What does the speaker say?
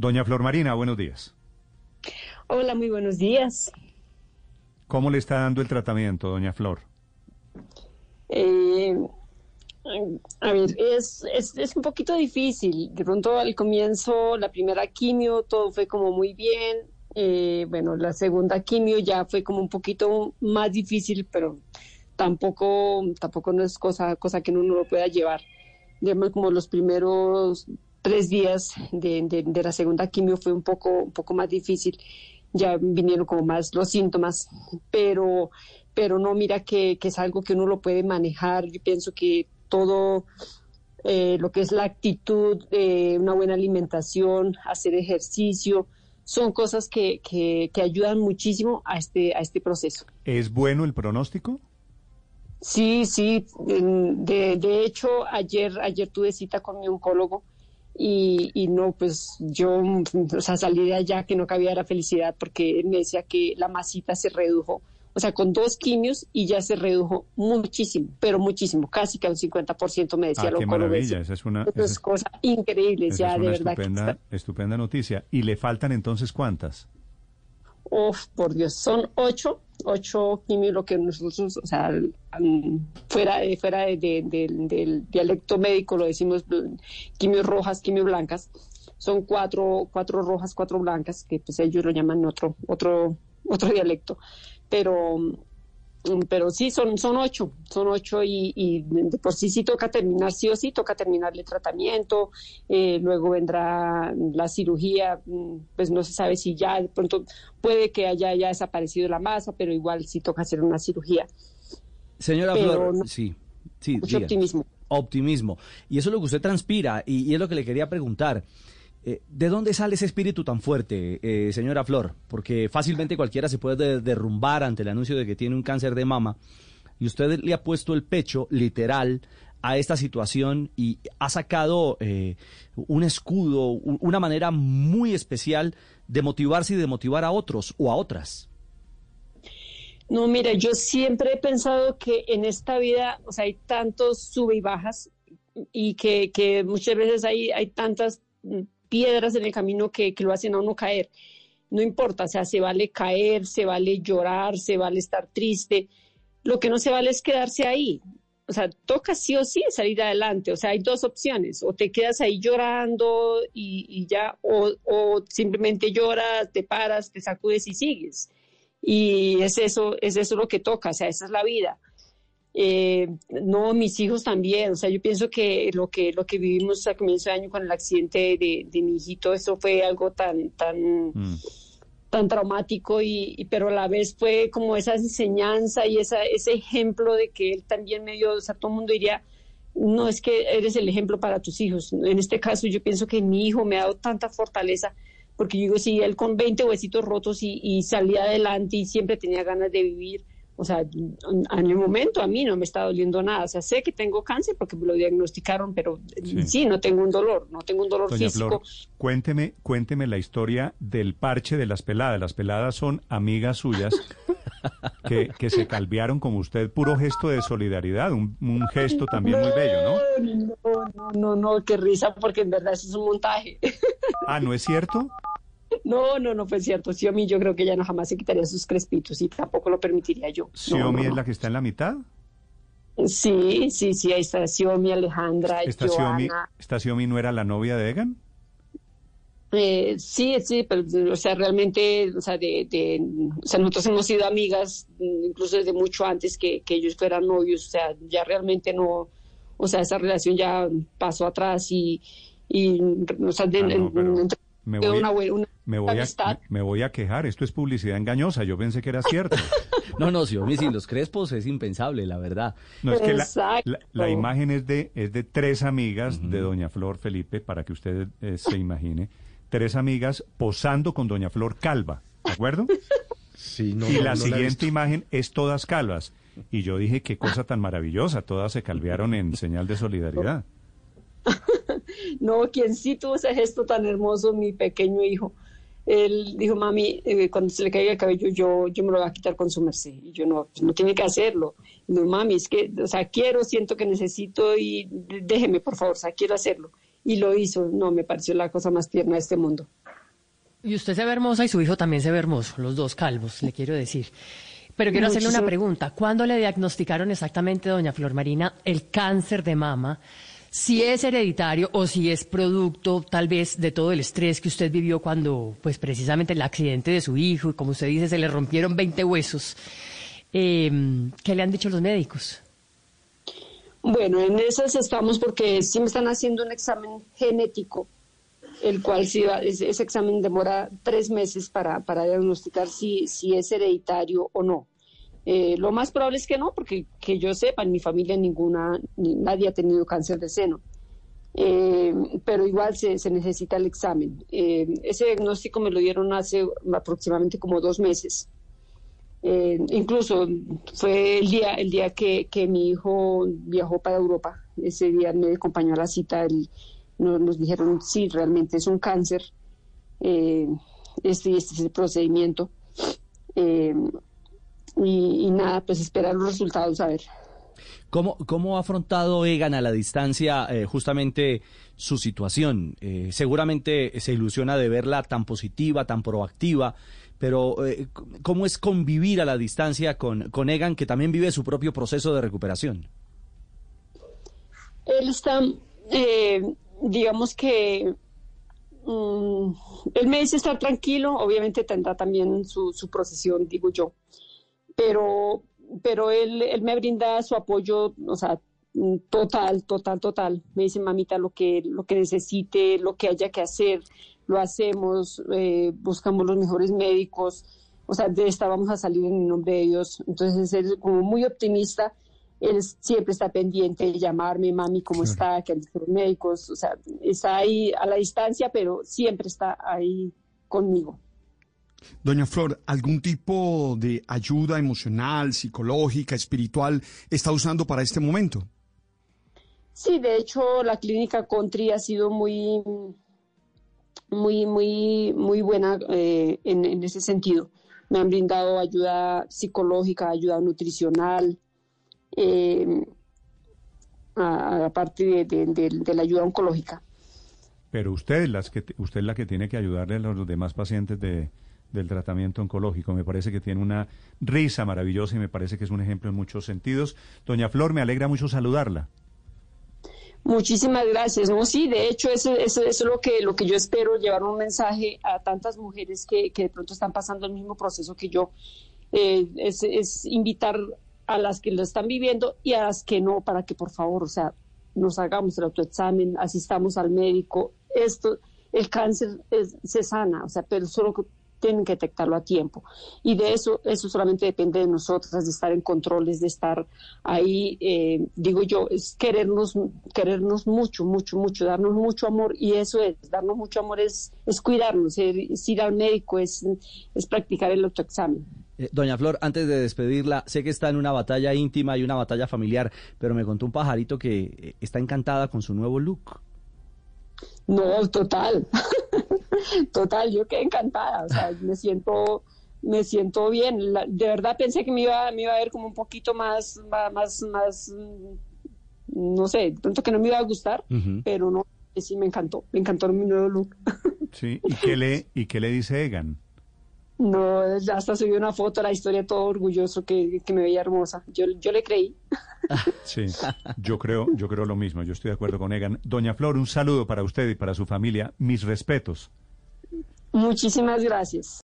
Doña Flor Marina, buenos días. Hola, muy buenos días. ¿Cómo le está dando el tratamiento, doña Flor? Eh, a ver, es, es, un poquito difícil. De pronto al comienzo, la primera quimio, todo fue como muy bien. Eh, bueno, la segunda quimio ya fue como un poquito más difícil, pero tampoco, tampoco no es cosa, cosa que uno lo pueda llevar. Digamos, como los primeros tres días de, la segunda quimio fue un poco, un poco más difícil. Ya vinieron como más los síntomas, pero, pero no, mira que, es algo que uno lo puede manejar. Yo pienso que todo eh, lo que es la actitud, eh, una buena alimentación, hacer ejercicio, son cosas que, que, que, ayudan muchísimo a este, a este proceso. ¿Es bueno el pronóstico? Sí, sí. De, de hecho, ayer, ayer tuve cita con mi oncólogo y, y, no, pues yo, o sea, salí de allá que no cabía la felicidad porque me decía que la masita se redujo, o sea, con dos quimios y ya se redujo muchísimo, pero muchísimo, casi que un 50% me decía ah, qué maravilla, esa es una es, cosa increíble, ya de verdad. Estupenda, estupenda noticia. ¿Y le faltan entonces cuántas? Uf, por Dios, son ocho ocho quimios, lo que nosotros, o sea, fuera, fuera del dialecto médico lo decimos quimios rojas, quimios blancas, son cuatro, cuatro rojas, cuatro blancas, que pues ellos lo llaman otro, otro, otro dialecto, pero pero sí, son, son ocho, son ocho y, de por sí sí toca terminar, sí o sí toca terminar el tratamiento, eh, luego vendrá la cirugía, mm, pues no se sabe si ya de pronto puede que haya ya desaparecido la masa, pero igual sí toca hacer una cirugía. Señora Flor, sí, sí, optimismo. Optimismo. Y eso es lo que usted transpira y es lo que le quería preguntar. Eh, ¿De dónde sale ese espíritu tan fuerte, eh, señora Flor? Porque fácilmente cualquiera se puede derrumbar ante el anuncio de que tiene un cáncer de mama y usted le ha puesto el pecho literal a esta situación y ha sacado eh, un escudo, una manera muy especial de motivarse y de motivar a otros o a otras. No, mira, yo siempre he pensado que en esta vida, o sea, hay tantos sube y bajas y que, que muchas veces hay, hay tantas piedras en el camino que, lo hacen a uno caer. No importa, o sea, se vale caer, se vale llorar, se vale estar triste. Lo que no se vale es quedarse ahí. O sea, toca sí o sí salir adelante. O sea, hay dos opciones. O te quedas ahí llorando y, ya, o, o, simplemente lloras, te paras, te sacudes y sigues. Y es eso, es eso lo que toca. O sea, esa es la vida. Eh, no, mis hijos también, o sea, yo pienso que lo que lo que vivimos a comienzo de año con el accidente de, mi hijito, eso fue algo tan tan mm. tan traumático y, pero a la vez fue como esa enseñanza y esa, ese ejemplo de que él también me dio, o sea, todo el mundo diría, no es que eres el ejemplo para tus hijos. En este caso yo pienso que mi hijo me ha dado tanta fortaleza porque yo digo, si él con 20 huesitos rotos y, y salía adelante y siempre tenía ganas de vivir, o sea, en el momento a mí no me está doliendo nada. O sea, sé que tengo cáncer porque me lo diagnosticaron, pero sí, no tengo un dolor, no tengo un dolor físico. cuénteme, cuénteme la historia del parche de las peladas. Las peladas son amigas suyas que, que se calviaron como usted, puro gesto de solidaridad, un, gesto también muy bello, ¿no? No, no, no, no, qué risa, porque en verdad eso es un montaje. Ah, ¿no es cierto? No, no, no fue cierto. Xiomi yo creo que ella no jamás se quitaría sus crespitos y tampoco lo permitiría yo. ¿Xiomi es la que está en la mitad? Sí, sí, sí, ahí está Xiomi, Alejandra, ¿Esta Joana. ¿Esta Xiomi no era la novia de Egan? Eh, sí, sí, pero, o sea, realmente, o sea, de, de, o sea, nosotros hemos sido amigas incluso desde mucho antes que, que ellos fueran novios, o sea, ya realmente no, o sea, esa relación ya pasó atrás y, y o sea, de, ah, me voy, me, voy a, me, voy a quejar, esto es publicidad engañosa, yo pensé que era cierto. no, no, si los crespos es impensable, la verdad. No, es que la, imagen es de, es de tres amigas de Doña Flor Felipe, para que usted eh, se imagine, tres amigas posando con Doña Flor calva, ¿de acuerdo? Sí, no, y la siguiente imagen es todas calvas. Y yo dije, qué cosa tan maravillosa, todas se calvearon en señal de solidaridad. no, quien sí tuvo ese gesto tan hermoso, mi pequeño hijo. Él dijo, mami, eh, cuando se le caiga el cabello, yo, yo me lo voy a quitar con su merced. Y yo, no, pues no tiene que hacerlo. No, mami, es que, o sea, quiero, siento que necesito y déjeme, por favor, o sea, quiero hacerlo. y lo hizo. No, me pareció la cosa más tierna de este mundo. Y usted se ve hermosa y su hijo también se ve hermoso, los dos calvos, le quiero decir. Pero quiero hacerle una pregunta. ¿Cuándo le diagnosticaron exactamente, doña Flor Marina, el cáncer de mama? Si es hereditario o si es producto tal vez de todo el estrés que usted vivió cuando, pues precisamente el accidente de su hijo y como usted dice, se le rompieron 20 huesos. Eh, ¿Qué le han dicho los médicos? Bueno, en esas estamos porque sí me están haciendo un examen genético, el cual sí ese, examen demora tres meses para, para diagnosticar si, si es hereditario o no. Eh, lo más probable es que no, porque que yo sepa, en mi familia ninguna, nadie ha tenido cáncer de seno. Eh, pero igual se, necesita el examen. Eh, ese diagnóstico me lo dieron hace aproximadamente como dos meses. Incluso fue el día, el día que, que, mi hijo viajó para Europa. Ese día me acompañó a la cita. nos, dijeron, sí, realmente es un cáncer. Este, este es el procedimiento. Eh, y, nada, pues esperar los resultados, a ver. ¿Cómo, ¿Cómo ha afrontado Egan a la distancia justamente su situación? seguramente se ilusiona de verla tan positiva, tan proactiva, pero eh, ¿cómo es convivir a la distancia con, con Egan, que también vive su propio proceso de recuperación? Él está, eh, digamos que, mm, él me dice estar tranquilo, obviamente tendrá también su, su procesión, digo yo, pero, pero él, él me brinda su apoyo, o sea, total, total, total. Me dice, mamita, lo que, lo que necesite, lo que haya que hacer, lo hacemos, eh, buscamos los mejores médicos, o sea, de esta vamos a salir en nombre de Dios. Entonces, él es como muy optimista, él siempre está pendiente de llamarme, mami, ¿cómo está? Que los médicos, o sea, está ahí a la distancia, pero siempre está ahí conmigo. Doña Flor, ¿algún tipo de ayuda emocional, psicológica, espiritual está usando para este momento? Sí, de hecho, la clínica Country ha sido muy muy, muy, muy buena eh, en, ese sentido. Me han brindado ayuda psicológica, ayuda nutricional, eh, aparte de, la ayuda oncológica. Pero usted, las que, usted es la que tiene que ayudarle a los demás pacientes de, del tratamiento oncológico. Me parece que tiene una risa maravillosa y me parece que es un ejemplo en muchos sentidos. Doña Flor, me alegra mucho saludarla. Muchísimas gracias. No, sí, de hecho, eso, eso, es lo que, lo que yo espero, llevar un mensaje a tantas mujeres que, que de pronto están pasando el mismo proceso que yo. Eh, es, es, invitar a las que lo están viviendo y a las que no, para que por favor, o sea, nos hagamos el autoexamen, asistamos al médico. Esto, el cáncer se sana, o sea, pero solo tienen que detectarlo a tiempo. Y de eso, eso solamente depende de nosotras, de estar en controles, de estar ahí, eh, digo yo, es querernos, querernos mucho, mucho, mucho, darnos mucho amor. Y eso es, darnos mucho amor es, es cuidarnos, es, ir al médico, es, es practicar el autoexamen. Eh, doña Flor, antes de despedirla, sé que está en una batalla íntima y una batalla familiar, pero me contó un pajarito que eh, está encantada con su nuevo look. No, total. Total, yo quedé encantada, o sea, me siento, me siento bien. de verdad pensé que me iba, me iba a ver como un poquito más, más, más, no sé, tanto que no me iba a gustar, pero no, sí me encantó, me encantó mi nuevo look. Sí, ¿y qué le, y qué le dice Egan? No, hasta subió una foto la historia todo orgulloso que, que me veía hermosa. Yo, yo le creí. Sí, yo creo, yo creo lo mismo. Yo estoy de acuerdo con Egan. Doña Flor, un saludo para usted y para su familia. Mis respetos. Muchísimas gracias.